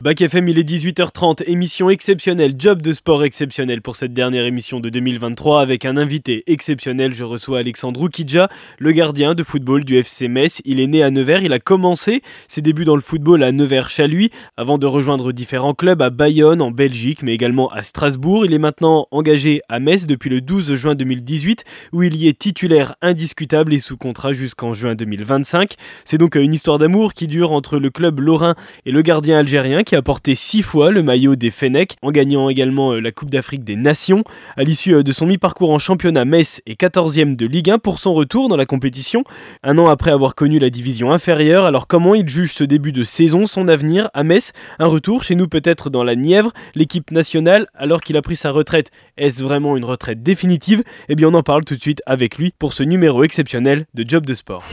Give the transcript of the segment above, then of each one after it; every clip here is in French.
Bac FM, il est 18h30, émission exceptionnelle, job de sport exceptionnel pour cette dernière émission de 2023 avec un invité exceptionnel. Je reçois Alexandre Oukidja, le gardien de football du FC Metz. Il est né à Nevers, il a commencé ses débuts dans le football à Nevers-Chaluis avant de rejoindre différents clubs à Bayonne, en Belgique, mais également à Strasbourg. Il est maintenant engagé à Metz depuis le 12 juin 2018 où il y est titulaire indiscutable et sous contrat jusqu'en juin 2025. C'est donc une histoire d'amour qui dure entre le club lorrain et le gardien algérien qui a porté six fois le maillot des Fenech, en gagnant également euh, la Coupe d'Afrique des Nations. À l'issue euh, de son mi-parcours en championnat, Metz est 14e de Ligue 1 pour son retour dans la compétition, un an après avoir connu la division inférieure. Alors comment il juge ce début de saison, son avenir à Metz? Un retour chez nous peut-être dans la Nièvre, l'équipe nationale, alors qu'il a pris sa retraite. Est-ce vraiment une retraite définitive? Eh bien on en parle tout de suite avec lui pour ce numéro exceptionnel de Job de Sport.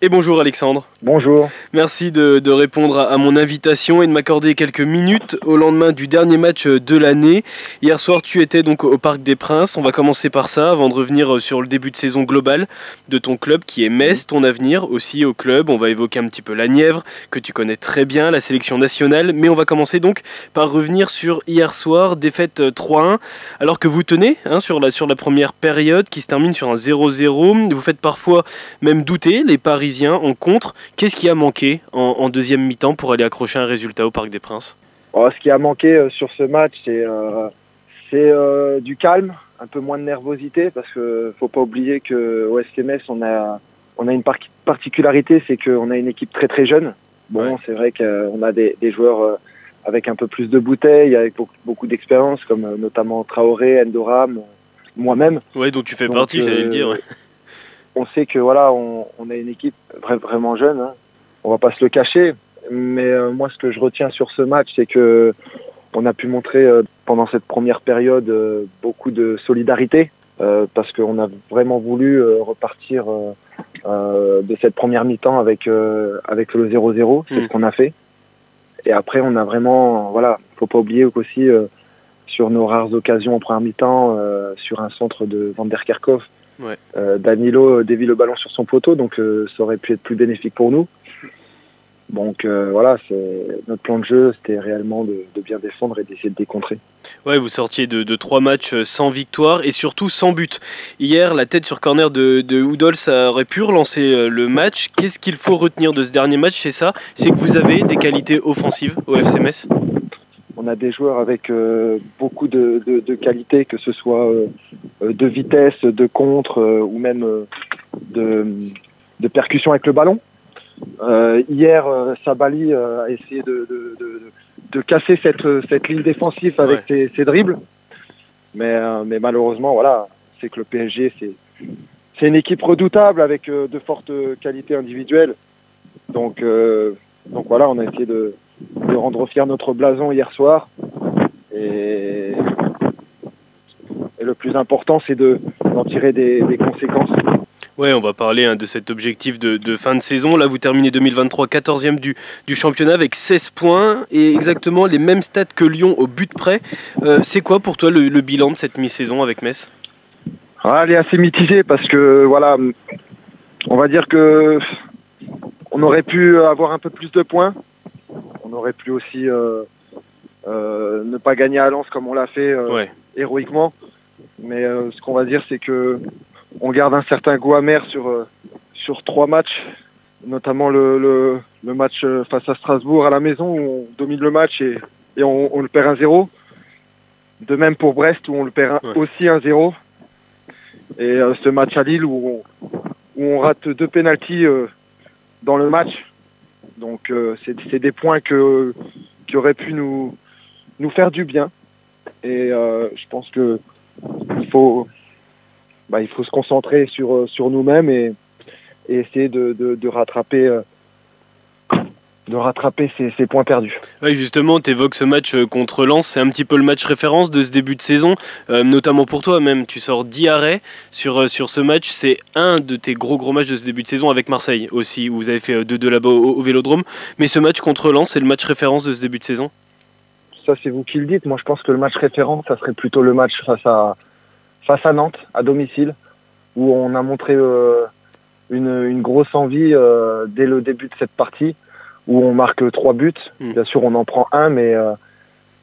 Et bonjour Alexandre. Bonjour. Merci de, répondre à, mon invitation et de m'accorder quelques minutes au lendemain du dernier match de l'année. Hier soir, tu étais donc au Parc des Princes. On va commencer par ça avant de revenir sur le début de saison global de ton club qui est Metz, ton avenir aussi au club. On va évoquer un petit peu la Nièvre que tu connais très bien, la sélection nationale. Mais on va commencer donc par revenir sur hier soir, défaite 3-1. Alors que vous tenez hein, sur, la, sur la première période qui se termine sur un 0-0. Vous faites parfois même douter les paris en contre. Qu'est-ce qui a manqué en, deuxième mi-temps pour aller accrocher un résultat au Parc des Princes? Oh, Ce qui a manqué euh, sur ce match, c'est euh, euh, du calme, un peu moins de nervosité, parce que faut pas oublier que au SMS, on a, on a une particularité, c'est qu'on a une équipe très très jeune. Bon, c'est vrai qu'on a des, joueurs avec un peu plus de bouteilles, avec beaucoup, d'expérience, comme notamment Traoré, Endoram, moi-même. Ouais, dont tu fais partie, j'allais le dire on sait que voilà, on, a une équipe vraiment jeune. Hein. On va pas se le cacher. Mais euh, moi, ce que je retiens sur ce match, c'est que on a pu montrer euh, pendant cette première période euh, beaucoup de solidarité parce qu'on a vraiment voulu repartir de cette première mi-temps avec avec le 0-0. C'est ce mm. qu'on a fait. Et après, on a vraiment, voilà, faut pas oublier qu'aussi sur nos rares occasions en première mi-temps, sur un centre de Van der Kerkhoff, euh, Danilo dévie le ballon sur son poteau, donc euh, ça aurait pu être plus bénéfique pour nous. Donc euh, voilà, notre plan de jeu, c'était réellement de, bien défendre et d'essayer de décontrer. Ouais, vous sortiez de, trois matchs sans victoire et surtout sans but. Hier, la tête sur corner de, de Oudol, ça aurait pu relancer le match. Qu'est-ce qu'il faut retenir de ce dernier match C'est ça? C'est que vous avez des qualités offensives au FCMS on a des joueurs avec euh, beaucoup de, de, qualité, que ce soit euh, euh, de vitesse, de contre ou même de, de, percussion avec le ballon. hier, Sabali a essayé de, de, casser cette, cette ligne défensive avec ses, dribbles. Mais, mais malheureusement, voilà, c'est que le PSG, c'est c'est une équipe redoutable avec de fortes qualités individuelles. Donc, donc voilà, on a essayé de, de rendre fier notre blason hier soir. Et, le plus important, c'est d'en tirer des, conséquences. Ouais, on va parler hein, de cet objectif de, fin de saison. Là, vous terminez 2023 14e du, du championnat avec 16 points et exactement les mêmes stats que Lyon au but près. Euh, c'est quoi pour toi le, bilan de cette mi-saison avec Metz? Ah, Elle est assez mitigée parce que, voilà, on va dire que on aurait pu avoir un peu plus de points on aurait pu aussi euh, euh, ne pas gagner à Lens comme on l'a fait euh, héroïquement. Mais ce qu'on va dire, c'est que on garde un certain goût amer sur sur trois matchs, notamment le, le, match face à Strasbourg à la maison où on domine le match et, et on, le perd 1-0. De même pour Brest où on le perd aussi 1-0. Et ce match à Lille où on, où on rate deux pénalties dans le match donc euh, c'est des points que, qui auraient pu nous, nous faire du bien. Et euh, je pense que il faut, bah, il faut se concentrer sur, sur nous-mêmes et, essayer de, de rattraper de rattraper ses, points perdus. Oui, justement, tu évoques ce match euh, contre Lens, c'est un petit peu le match référence de ce début de saison, euh, notamment pour toi même. Tu sors 10 arrêts sur, euh, sur ce match, c'est un de tes gros gros matchs de ce début de saison avec Marseille aussi, où vous avez fait 2-2 là-bas au, Vélodrome. Mais ce match contre Lens, c'est le match référence de ce début de saison? Ça, c'est vous qui le dites. Moi, je pense que le match référence, ça serait plutôt le match face à, face à Nantes, à domicile, où on a montré une, une, grosse envie dès le début de cette partie, où on marque trois buts. Mm. Bien sûr, on en prend un, mais,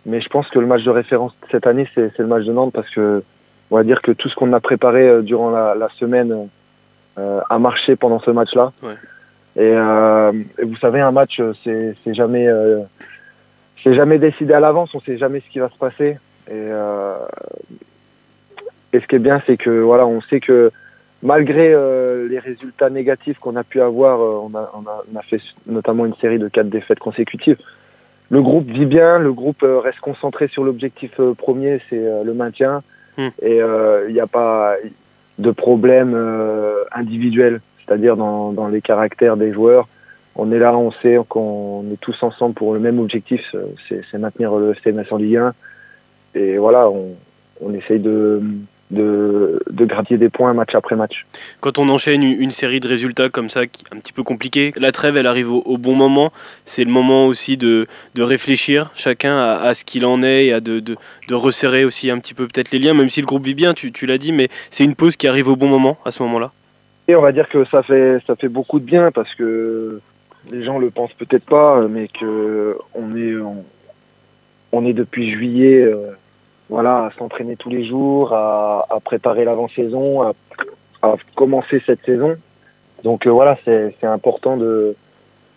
mais je pense que le match de référence cette année, c'est le match de Nantes parce que on va dire que tout ce qu'on a préparé durant la, la semaine a marché pendant ce match-là. Ouais. Et, euh, et, vous savez, un match, c'est jamais, euh, c'est jamais décidé à l'avance. On sait jamais ce qui va se passer. Et, euh, et ce qui est bien, c'est que voilà, on sait que malgré euh, les résultats négatifs qu'on a pu avoir, euh, on a, on, a, on, a, fait notamment une série de quatre défaites consécutives. Le groupe vit bien, le groupe euh, reste concentré sur l'objectif premier, c'est le maintien. Hmm. Et il n'y a pas de problème individuel c'est-à-dire dans, dans, les caractères des joueurs. On est là, on sait qu'on est tous ensemble pour le même objectif, c'est maintenir le FCMS en Ligue 1. Et voilà, on, on essaye de, de, de gratter des points match après match. Quand on enchaîne une série de résultats comme ça, qui est un petit peu compliqué, la trêve, elle arrive au, bon moment. C'est le moment aussi de, de réfléchir chacun à, à ce qu'il en est et à de, de, de, resserrer aussi un petit peu peut-être les liens, même si le groupe vit bien, tu, tu l'as dit, mais c'est une pause qui arrive au bon moment à ce moment-là. Et on va dire que ça fait ça fait beaucoup de bien parce que les gens le pensent peut-être pas, mais que on est on, est depuis juillet, euh, voilà, à s'entraîner tous les jours, à, à préparer l'avant-saison, à, à, commencer cette saison. Donc euh, voilà, c'est important de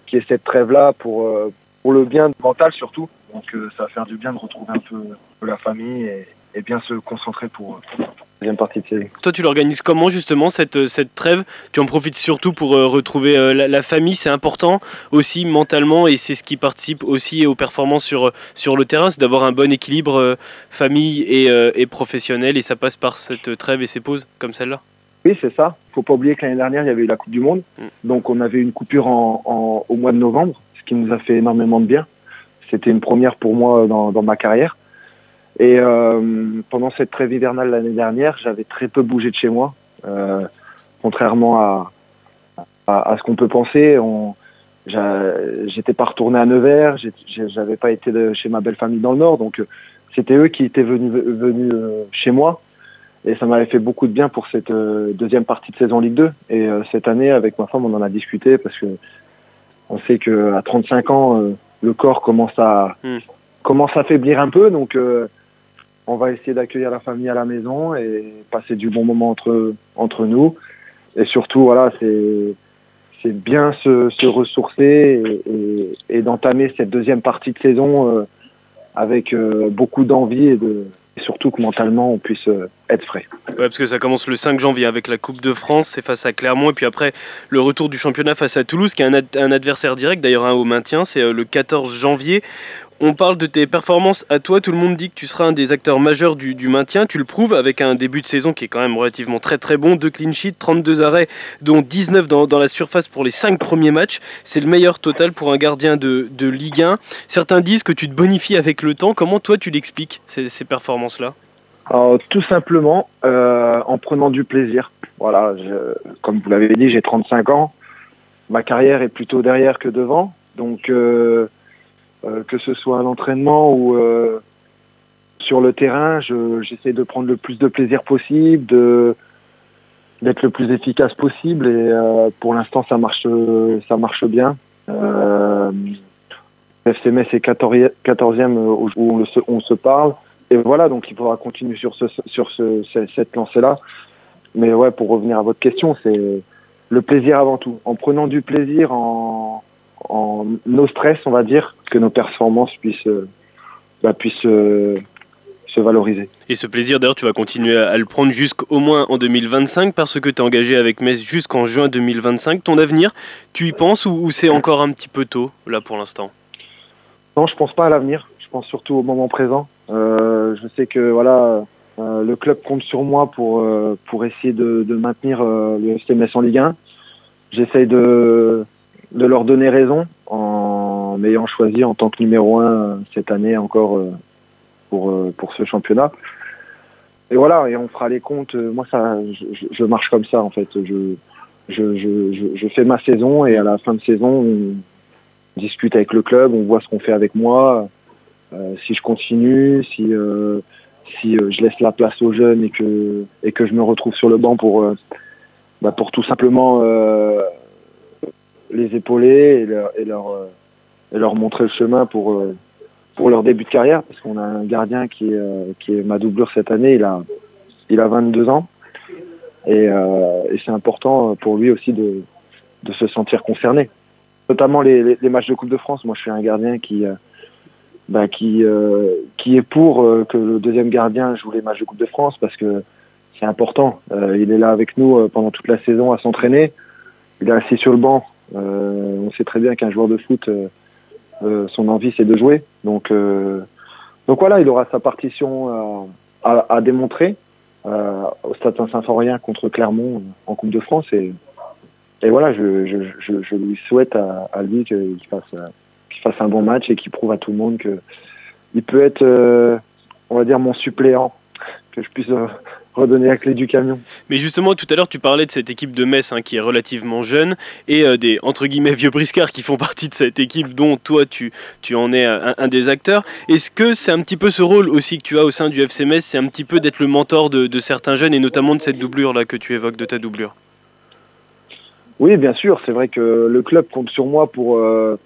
qu'il y ait cette trêve là pour euh, pour le bien mental surtout. Donc ça va faire du bien de retrouver un peu la famille et, et bien se concentrer pour, pour deuxième partie de. Toi, tu l'organises comment justement cette, cette trêve? Tu en profites surtout pour euh, retrouver euh, la, la, famille, c'est important aussi mentalement et c'est ce qui participe aussi aux performances sur, sur le terrain, c'est d'avoir un bon équilibre euh, famille et, et, professionnel et ça passe par cette trêve et ces pauses comme celle-là? Oui, c'est ça. Faut pas oublier que l'année dernière, il y avait eu la Coupe du Monde, mm. donc on avait une coupure en, en, au mois de novembre, ce qui nous a fait énormément de bien. C'était une première pour moi dans, dans ma carrière. Et euh, pendant cette trêve hivernale l'année dernière, j'avais très peu bougé de chez moi, euh, contrairement à, à, à ce qu'on peut penser. On, j'étais pas retourné à Nevers, j'avais pas été de, chez ma belle famille dans le Nord, donc euh, c'était eux qui étaient venus, venus chez moi. Et ça m'avait fait beaucoup de bien pour cette deuxième partie de saison Ligue 2. Et cette année, avec ma femme, on en a discuté parce que on sait que à 35 ans, le corps commence à mmh. commence à faiblir un peu. Donc on va essayer d'accueillir la famille à la maison et passer du bon moment entre entre nous. Et surtout, voilà, c'est c'est bien se, ressourcer et, d'entamer cette deuxième partie de saison euh, avec euh, beaucoup d'envie et de surtout que mentalement on puisse euh, être frais. Ouais, parce que ça commence le 5 janvier avec la Coupe de France, c'est face à Clermont, et puis après le retour du championnat face à Toulouse, qui est un adversaire direct, d'ailleurs un au maintien, c'est le 14 janvier. On parle de tes performances. À toi, tout le monde dit que tu seras un des acteurs majeurs du, maintien, tu le prouves avec un début de saison qui est quand même relativement très très bon, 2 clean sheets, 32 arrêts, dont 19 dans, la surface pour les 5 premiers matchs, c'est le meilleur total pour un gardien de, Ligue 1. Certains disent que tu te bonifies avec le temps, comment toi tu l'expliques, ces, ces performances-là? Tout simplement euh, en prenant du plaisir. Voilà, comme vous l'avez dit, j'ai 35 ans, ma carrière est plutôt derrière que devant, donc... Euh, que ce soit à l'entraînement ou euh, sur le terrain, j'essaie de prendre le plus de plaisir possible, de d'être le plus efficace possible et euh, pour l'instant ça marche ça marche bien. Euh, est 14e où on, se, on se parle et voilà donc il faudra continuer sur ce sur ce, cette lancée là. Mais ouais pour revenir à votre question c'est le plaisir avant tout en prenant du plaisir en en no stress, on va dire, que nos performances puissent, euh, bah, puissent euh, se valoriser. Et ce plaisir, d'ailleurs, tu vas continuer à, le prendre jusqu'au moins en 2025 parce que tu es engagé avec Metz jusqu'en juin 2025. Ton avenir, tu y penses ou, ou c'est encore un petit peu tôt, là, pour l'instant? Non, je pense pas à l'avenir. Je pense surtout au moment présent. Euh, je sais que voilà, euh, le club compte sur moi pour, euh, pour essayer de, de maintenir le CMS en Ligue 1. J'essaye de, de leur donner raison en m'ayant choisi en tant que numéro un cette année encore euh, pour, euh, pour ce championnat. Et voilà, et on fera les comptes. Moi, ça, je, je marche comme ça en fait. Je, je, je, je, fais ma saison et à la fin de saison, on discute avec le club, on voit ce qu'on fait avec moi, euh, si je continue, si euh, si je laisse la place aux jeunes et que et que je me retrouve sur le banc pour bah, pour tout simplement les épauler et leur et leur, et leur montrer le chemin pour pour leur début de carrière parce qu'on a un gardien qui est qui est ma doublure cette année il a il a 22 ans et, euh, et c'est important pour lui aussi de, de se sentir concerné. Notamment les, les, matchs de Coupe de France. Moi, je suis un gardien qui, euh, bah, qui, euh, qui est pour euh, que le deuxième gardien joue les matchs de Coupe de France parce que c'est important. il est là avec nous pendant toute la saison à s'entraîner. Il est assis sur le banc. On sait très bien qu'un joueur de foot, son envie, c'est de jouer. Donc, voilà, il aura sa partition à, démontrer. Euh, au Stade Saint-Symphorien contre Clermont en Coupe de France. Et, voilà, je, lui souhaite à, lui qu'il fasse, qu'il un bon match et qu'il prouve à tout le monde que il peut être, euh, on va dire, mon suppléant, que je puisse euh, redonner la clé du camion. Mais justement, tout à l'heure, tu parlais de cette équipe de Metz hein, qui est relativement jeune et euh, des entre guillemets vieux briscards qui font partie de cette équipe dont toi tu, tu en es un, des acteurs. Est-ce que c'est un petit peu ce rôle aussi que tu as au sein du FC Metz C'est un petit peu d'être le mentor de, de, certains jeunes et notamment de cette doublure là que tu évoques, de ta doublure? Oui, bien sûr. C'est vrai que le club compte sur moi pour, euh,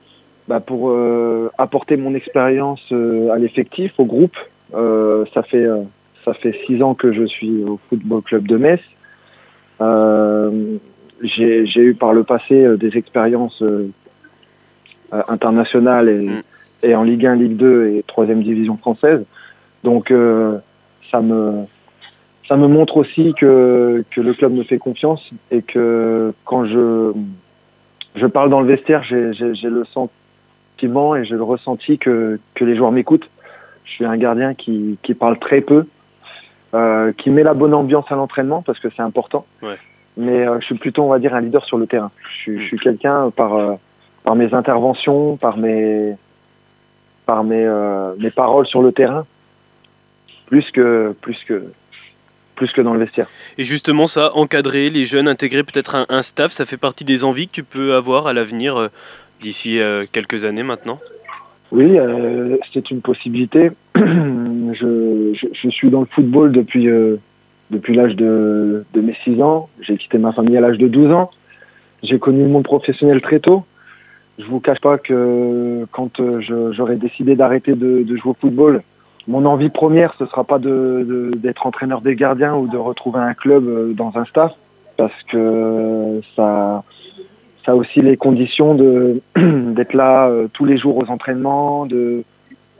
bah pour euh, apporter mon expérience à l'effectif, au groupe. ça fait ça fait six ans que je suis au Football Club de Metz. Euh, j'ai eu par le passé euh, des expériences euh, internationales et, mm. et, en Ligue 1, Ligue 2 et troisième division française. Donc ça me ça me montre aussi que, que le club me fait confiance et que quand je je parle dans le vestiaire, j'ai le sentiment et j'ai le ressenti que, que les joueurs m'écoutent. Je suis un gardien qui, qui parle très peu, euh, qui met la bonne ambiance à l'entraînement parce que c'est important. Ouais. Mais euh, je suis plutôt, on va dire, un leader sur le terrain. Je, je suis quelqu'un par euh, par mes interventions, par mes par mes mes paroles sur le terrain, plus que plus que plus que dans le vestiaire. Et justement, ça, encadrer les jeunes, intégrer peut-être un, un, staff, ça fait partie des envies que tu peux avoir à l'avenir d'ici quelques années maintenant? Oui, euh, c'est une possibilité. je, je, je, suis dans le football depuis, euh, depuis l'âge de, de mes 6 ans. J'ai quitté ma famille à l'âge de 12 ans. J'ai connu le monde professionnel très tôt. Je vous cache pas que quand euh, j'aurais décidé d'arrêter de, de, jouer au football, mon envie première, ce sera pas de d'être entraîneur des gardiens ou de retrouver un club euh, dans un staff, parce que ça, ça a aussi les conditions de d'être là tous les jours aux entraînements, de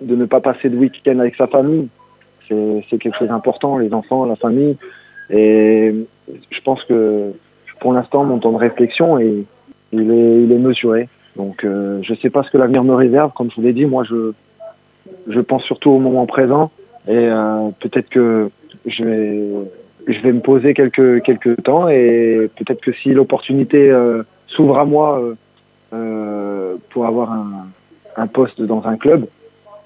de ne pas passer de week-end avec sa famille. C'est quelque chose d'important, les enfants, la famille. Et je pense que pour l'instant, mon temps de réflexion est, il est, il est mesuré. Donc, euh, je ne sais pas ce que l'avenir me réserve. Comme je vous l'ai dit, moi, je, je pense surtout au moment présent. Et euh, peut-être que je vais, je vais me poser quelques, quelques temps. Et peut-être que si l'opportunité euh, s'ouvre à moi euh, euh, pour avoir un, un poste dans un club,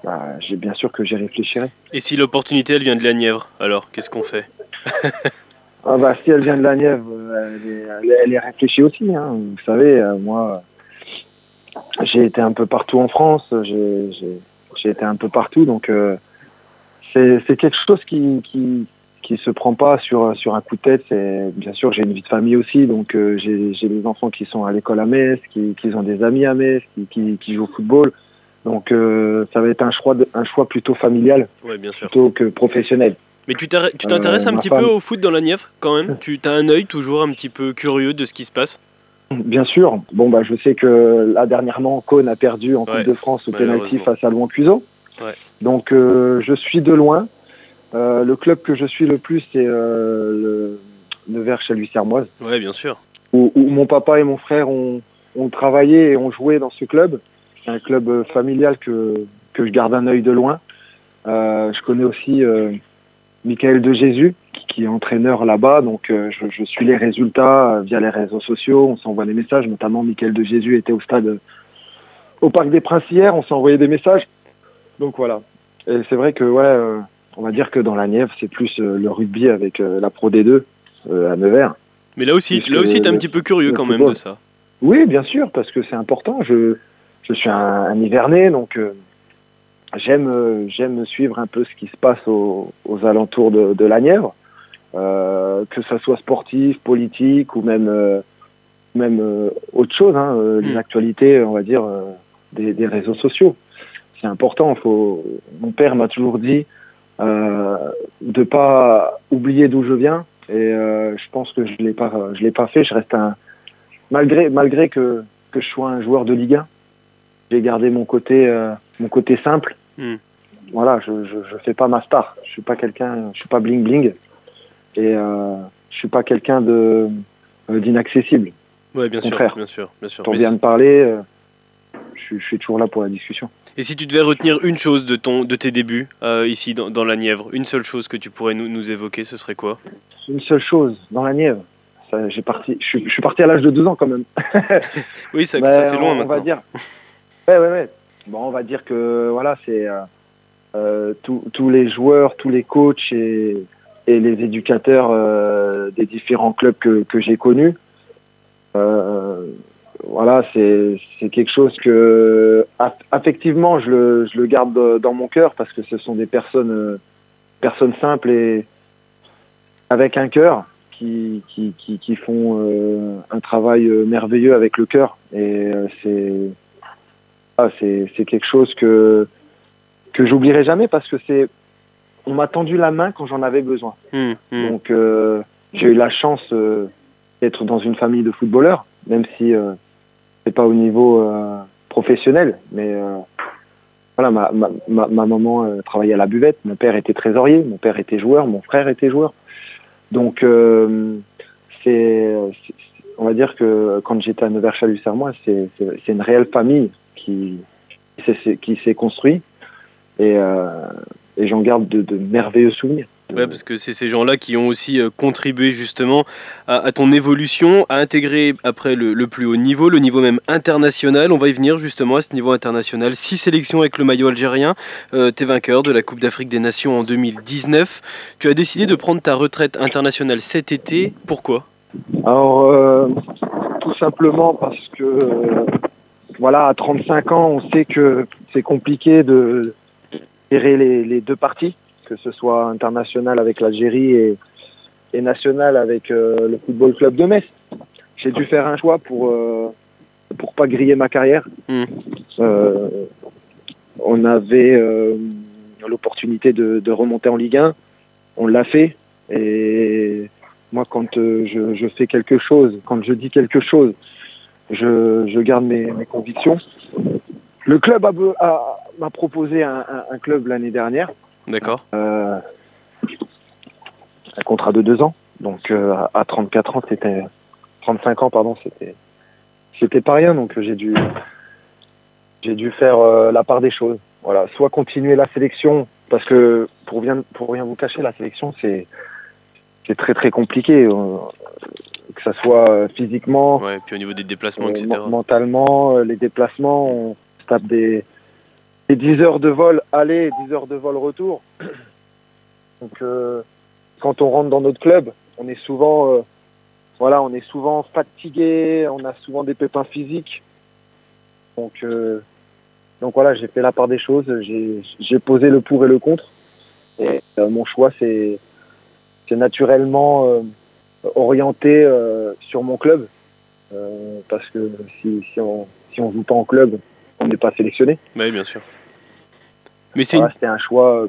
bah, j'ai bien sûr que j'y réfléchirai. Et si l'opportunité elle vient de la Nièvre, alors qu'est-ce qu'on fait? Ah bah, Si elle vient de la Nièvre, elle est, elle est réfléchie aussi. Hein. Vous savez, euh, moi, j'ai été un peu partout en France, j'ai été un peu partout, donc euh, c'est quelque chose qui, qui, qui se prend pas sur, sur un coup de tête. C'est bien sûr j'ai une vie de famille aussi, donc euh, j'ai des enfants qui sont à l'école à Metz, qui, qui ont des amis à Metz, qui, qui, qui jouent au football. Donc euh, ça va être un choix, de, un choix plutôt familial ouais, bien sûr. plutôt que professionnel. Mais tu t'intéresses euh, un petit femme... peu au foot dans la Nièvre quand même? Tu as un œil toujours un petit peu curieux de ce qui se passe? Bien sûr. Bon bah je sais que là dernièrement Cône a perdu en ouais, Coupe de France au penalty face à Louan Puiseau. Ouais. Donc euh, je suis de loin. Euh, le club que je suis le plus c'est euh, le Nevers chez lui Sermoise. Ouais bien sûr. Où, où, mon papa et mon frère ont, ont travaillé et ont joué dans ce club c'est un club euh, familial que, que je garde un œil de loin. Euh, je connais aussi euh, Michael de Jésus, qui, qui est entraîneur là-bas, donc euh, je, je, suis les résultats via les réseaux sociaux, on s'envoie des messages, notamment Michael de Jésus était au stade au Parc des Princes hier, on s'est envoyé des messages. Donc voilà. Et c'est vrai que ouais, on va dire que dans la Nièvre, c'est plus le rugby avec la Pro D2 à Nevers. Mais là aussi, là aussi, t'es un petit peu curieux quand même de ça. Oui, bien sûr, parce que c'est important. Je je suis un, un hiverné, donc euh, j'aime j'aime suivre un peu ce qui se passe aux, aux alentours de, de la Nièvre, euh, que ça soit sportif, politique ou même même autre chose, hein, mm. l'actualité, on va dire, des, des, réseaux sociaux. C'est important. Faut... Mon père m'a toujours dit euh, de pas oublier d'où je viens, et je pense que je l'ai pas je l'ai pas fait. Je reste un malgré malgré que que je sois un joueur de Ligue 1, j'ai gardé mon côté mon côté simple. Hmm. Voilà, je, je, je, fais pas ma star. Je suis pas quelqu'un, je suis pas bling bling, et euh, je suis pas quelqu'un de euh, d'inaccessible. Ouais, bien sûr, bien sûr, bien sûr. Pour bien me parler, euh, je, je, suis toujours là pour la discussion. Et si tu devais retenir une chose de ton, de tes débuts euh, ici dans, dans, la Nièvre, une seule chose que tu pourrais nous, nous évoquer, ce serait quoi? Une seule chose dans la Nièvre. J'ai parti, je, je, suis parti à l'âge de deux ans quand même. oui, ça, ça fait loin on, maintenant. On va dire. Ouais, ouais, ouais. Bon, on va dire que voilà, c'est euh, euh tous les joueurs, tous les coachs et, et les éducateurs euh, des différents clubs que, que j'ai connus. Euh, voilà, c'est quelque chose que affectivement je le, je le garde dans mon cœur parce que ce sont des personnes euh, personnes simples et avec un cœur qui, qui, qui, qui font euh, un travail merveilleux avec le cœur et c'est ah, c'est quelque chose que que j'oublierai jamais parce que c'est on m'a tendu la main quand j'en avais besoin. Mmh, mmh. Donc euh, j'ai eu la chance euh, d'être dans une famille de footballeurs, même si euh, c'est pas au niveau euh, professionnel, mais euh, voilà, ma, ma, ma, ma maman euh, travaillait à la buvette, mon père était trésorier, mon père était joueur, mon frère était joueur. Donc c'est on va dire que quand j'étais à Nevers-Chalus-Sermois, c'est une réelle famille qui, s'est construit et, j'en garde de, de, merveilleux souvenirs. Ouais, parce que c'est ces gens-là qui ont aussi euh, contribué justement à, à, ton évolution, à intégrer après le, le, plus haut niveau, le niveau même international. On va y venir justement à ce niveau international. Six sélections avec le maillot algérien. Euh, T'es vainqueur de la Coupe d'Afrique des Nations en 2019. Tu as décidé de prendre ta retraite internationale cet été. Pourquoi? Alors, euh, tout simplement parce que voilà, à 35 ans, on sait que c'est compliqué de gérer les, les, deux parties, que ce soit international avec l'Algérie et, et, national avec euh, le Football Club de Metz. J'ai dû faire un choix pour euh, pour pas griller ma carrière. Mmh. Euh, on avait euh, l'opportunité de, de, remonter en Ligue 1, on l'a fait. Et moi, quand je, je fais quelque chose, quand je dis quelque chose, je, je garde mes, mes, convictions. Le club m'a proposé un, un, un club l'année dernière. D'accord. Euh, un contrat de deux ans. Donc euh, à 34 ans, c'était 35 ans, pardon, c'était c'était pas rien. Donc j'ai dû j'ai dû faire euh, la part des choses. Voilà, soit continuer la sélection parce que pour bien pour rien vous cacher, la sélection c'est c'est très très compliqué euh, que ça soit physiquement, ouais, puis au niveau des déplacements, etc. Mentalement, les déplacements, on tape des, des 10 heures de vol aller, 10 heures de vol retour. Donc, euh, quand on rentre dans notre club, on est souvent, euh, voilà, on est souvent fatigué, on a souvent des pépins physiques. Donc, euh, donc voilà, j'ai fait la part des choses, j'ai posé le pour et le contre. Et mon choix, c'est naturellement orienté euh, sur mon club euh, parce que si, si on si on joue pas en club, n'est pas sélectionné. Oui, bien sûr. Mais c'est voilà, une... un choix. euh,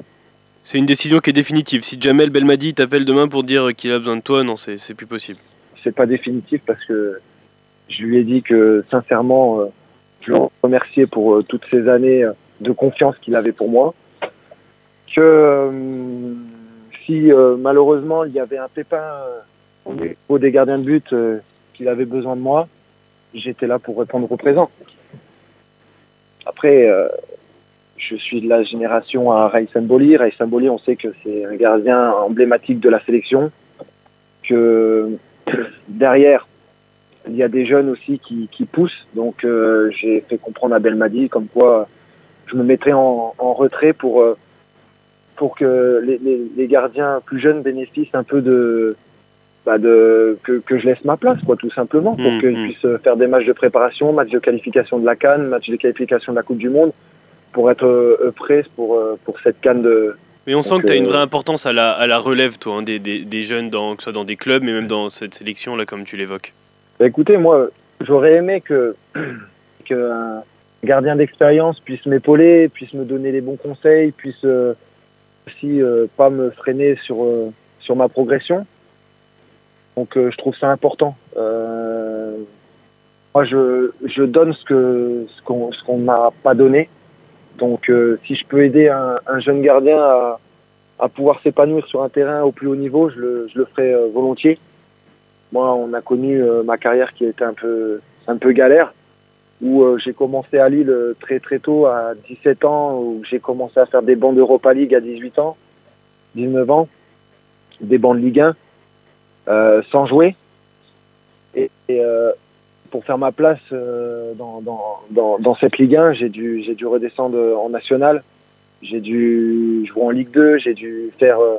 C'est une décision qui est définitive. Si Jamel Belmadi t'appelle demain pour dire qu'il a besoin de toi, non, c'est plus possible. C'est pas définitif parce que je lui ai dit que sincèrement, euh, je le remerciais pour euh, toutes ces années de confiance qu'il avait pour moi. Que si malheureusement il y avait un pépin au niveau des gardiens de but qu'il avait besoin de moi, j'étais là pour répondre au présent. Après, euh, je suis de la génération à Raïs Mboli. Raïs Mboli, on sait que c'est un gardien emblématique de la sélection, que derrière, il y a des jeunes aussi qui, qui poussent. Donc, euh, j'ai fait comprendre à Belmadi comme quoi je me mettrais en, en retrait pour, pour que les, les, les gardiens plus jeunes bénéficient un peu de, bah de que, que je laisse ma place quoi tout simplement pour Mmh, qu'ils mmh. puissent faire des matchs de préparation, matchs de qualification de la Cannes, matchs de qualification de la Coupe du Monde pour être prêt pour, pour cette canne de. Mais on sent que tu as une vraie importance à la, à la relève, toi, hein, des, des, des, jeunes, dans, que ce soit dans des clubs, mais même dans cette sélection, là, comme tu l'évoques. Bah, écoutez, moi, j'aurais aimé que, que un gardien d'expérience puisse m'épauler, puisse me donner les bons conseils, puisse aussi pas me freiner sur, sur ma progression. Donc je trouve ça important. moi, je, donne ce qu'on qu'on m'a pas donné. Donc, euh, si je peux aider un, un jeune gardien à, pouvoir s'épanouir sur un terrain au plus haut niveau, je le, ferai euh, volontiers. Moi, on a connu euh, ma carrière qui était un peu, un peu galère, où j'ai commencé à Lille très très tôt, à 17 ans, où j'ai commencé à faire des bancs d'Europa League à 18 ans, 19 ans, des bancs de Ligue 1, euh, sans jouer. Et, et pour faire ma place euh, dans, dans, dans, dans, cette Ligue 1, j'ai dû, j'ai dû redescendre en national. J'ai dû jouer en Ligue 2, j'ai dû faire, euh,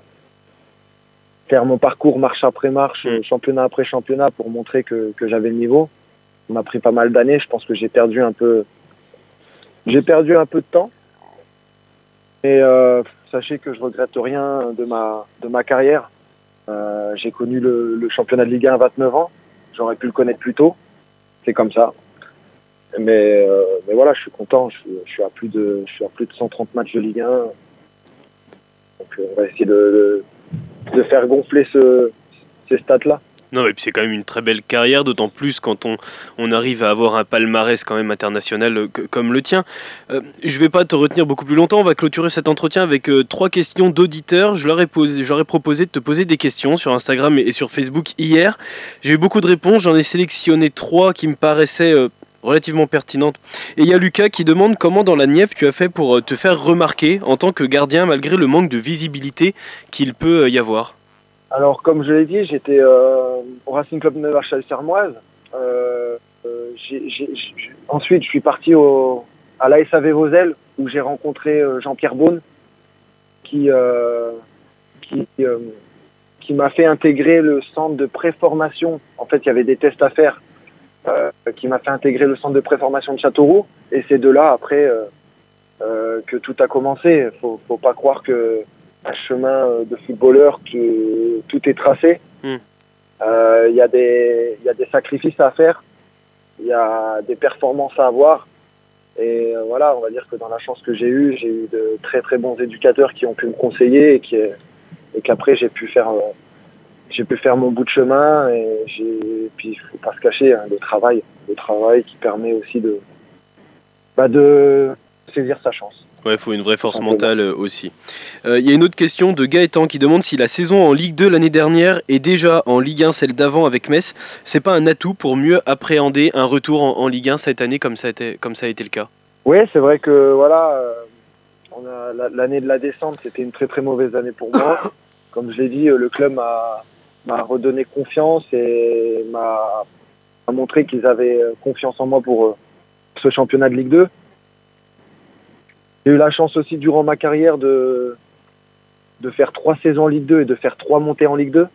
faire mon parcours marche après marche, mmh. championnat après championnat pour montrer que, que j'avais le niveau. Ça m'a pris pas mal d'années. Je pense que j'ai perdu un peu, j'ai perdu un peu de temps. Et euh, sachez que je regrette rien de ma, de ma carrière. Euh, j'ai connu le, championnat de Ligue 1 à 29 ans. J'aurais pu le connaître plus tôt c'est comme ça. Mais, euh, voilà, je suis content. Je, suis à plus de, je suis à plus de 130 matchs de Ligue 1. Donc euh, on va essayer de faire gonfler ce, ces stats-là. Non, et puis c'est quand même une très belle carrière, d'autant plus quand on, arrive à avoir un palmarès quand même international euh, comme le tien. Euh, je vais pas te retenir beaucoup plus longtemps, on va clôturer cet entretien avec euh, trois questions d'auditeurs. Je leur ai, proposé de te poser des questions sur Instagram et, sur Facebook hier. J'ai eu beaucoup de réponses, j'en ai sélectionné trois qui me paraissaient relativement pertinentes. Et il y a Lucas qui demande comment dans la Nièvre tu as fait pour te faire remarquer en tant que gardien malgré le manque de visibilité qu'il peut y avoir. Alors, comme je l'ai dit, j'étais euh, au Racing Club Neverchal Sermoise. Euh, euh, ensuite, je suis parti au, à l'ASAV Vosel où j'ai rencontré euh, Jean-Pierre Beaune qui, euh, qui, euh, qui m'a fait intégrer le centre de préformation. En fait, il y avait des tests à faire qui m'a fait intégrer le centre de préformation de Châteauroux. Et c'est de là, après, que tout a commencé. Faut, faut pas croire que un chemin de footballeur que tout est tracé. Il mm. euh, y, a des, y a des sacrifices à faire, il y a des performances à avoir. Et euh, voilà, on va dire que dans la chance que j'ai eue, j'ai eu de très très bons éducateurs qui ont pu me conseiller et qui et qu'après j'ai pu faire euh, j'ai pu faire mon bout de chemin et j'ai puis faut pas se cacher hein, le travail, le travail qui permet aussi de bah de saisir sa chance. Ouais, il faut une vraie force mentale euh, aussi. Il euh, y a une autre question de Gaëtan qui demande si la saison en Ligue 2 l'année dernière et déjà en Ligue 1 celle d'avant avec Metz, c'est pas un atout pour mieux appréhender un retour en, en, Ligue 1 cette année comme ça a été, comme ça a été le cas? Oui, c'est vrai que voilà, euh, l'année de la descente, c'était une très très mauvaise année pour moi. comme je l'ai dit, le club m'a redonné confiance et m'a montré qu'ils avaient confiance en moi pour ce championnat de Ligue 2. J'ai eu la chance aussi durant ma carrière de, de faire trois saisons en Ligue 2 et de faire trois montées en Ligue 2.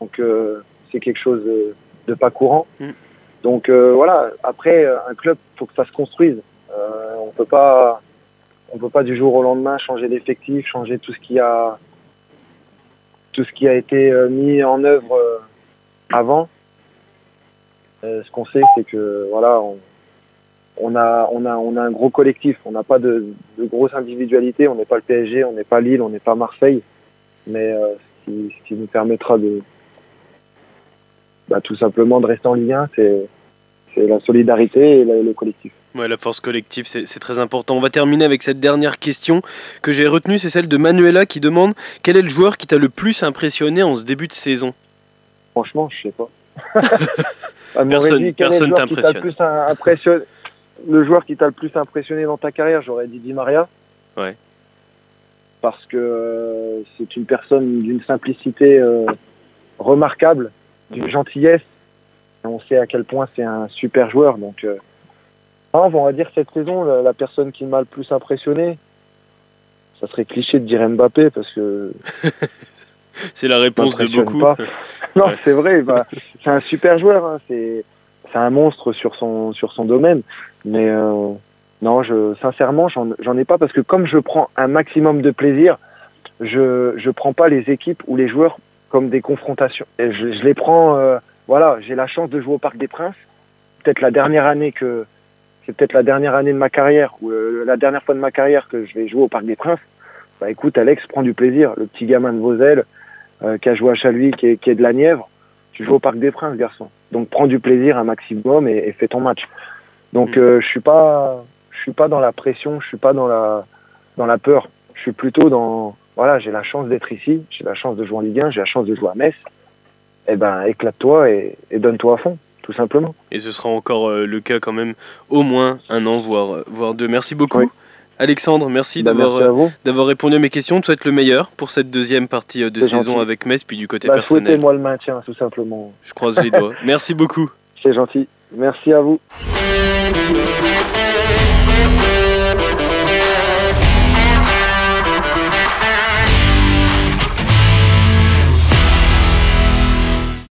Donc euh, c'est quelque chose de, de, pas courant. Mm. Donc euh, voilà, après un club, faut que ça se construise. Euh, on peut pas on peut pas du jour au lendemain changer d'effectif, changer tout ce qui a tout ce qui a été mis en œuvre avant. ce qu'on sait, c'est que voilà, on, on a, on a, on a un gros collectif. On n'a pas de, de, grosses individualités. On n'est pas le PSG, on n'est pas Lille, on n'est pas Marseille. Mais euh, ce, qui, ce, qui, nous permettra de, bah, tout simplement de rester en Ligue 1, c'est, c'est la solidarité et la, le collectif. Ouais, la force collective, c'est, c'est très important. On va terminer avec cette dernière question que j'ai retenue, c'est celle de Manuela qui demande quel est le joueur qui t'a le plus impressionné en ce début de saison? Franchement, je sais pas. personne ne personne t'impressionne. plus impressionné? Le joueur qui t'a le plus impressionné dans ta carrière, j'aurais dit Di Maria. Ouais. Parce que euh, c'est une personne d'une simplicité euh, remarquable, d'une gentillesse. Et on sait à quel point c'est un super joueur. Donc, euh, on va dire cette saison, la, la personne qui m'a le plus impressionné, ça serait cliché de dire Mbappé parce que. c'est la réponse de beaucoup. Non, ouais. c'est vrai. Bah, c'est un super joueur. Hein, c'est c'est un monstre sur son sur son domaine. Mais euh, non, je, sincèrement, j'en ai pas parce que comme je prends un maximum de plaisir, je je prends pas les équipes ou les joueurs comme des confrontations. Et je, je les prends, euh, voilà, j'ai la chance de jouer au Parc des Princes. Peut-être la dernière année que c'est peut-être la dernière année de ma carrière ou euh, la dernière fois de ma carrière que je vais jouer au Parc des Princes. Bah écoute, Alex, prends du plaisir. Le petit gamin de Vosel euh, qui a joué à Chaluis, qui est, qui est de la Nièvre, tu joues au Parc des Princes, garçon. Donc prends du plaisir un maximum et, et fais ton match. Donc mm. euh, je suis pas, je suis pas dans la pression, je suis pas dans la, dans la peur. Je suis plutôt dans, voilà, j'ai la chance d'être ici, j'ai la chance de jouer en Ligue 1, j'ai la chance de jouer à Metz. Eh ben, éclate-toi et, et donne-toi à fond tout simplement. Et ce sera encore euh, le cas quand même au moins un an, voire, voire deux. Merci beaucoup. Oui. Alexandre, merci bah, d'avoir d'avoir répondu à mes questions. Je souhaite le meilleur pour cette deuxième partie de saison gentil. avec Metz, puis du côté bah, personnel. Souhaitez-moi le maintien, tout simplement. Je croise les doigts. Merci beaucoup. C'est gentil. Merci à vous.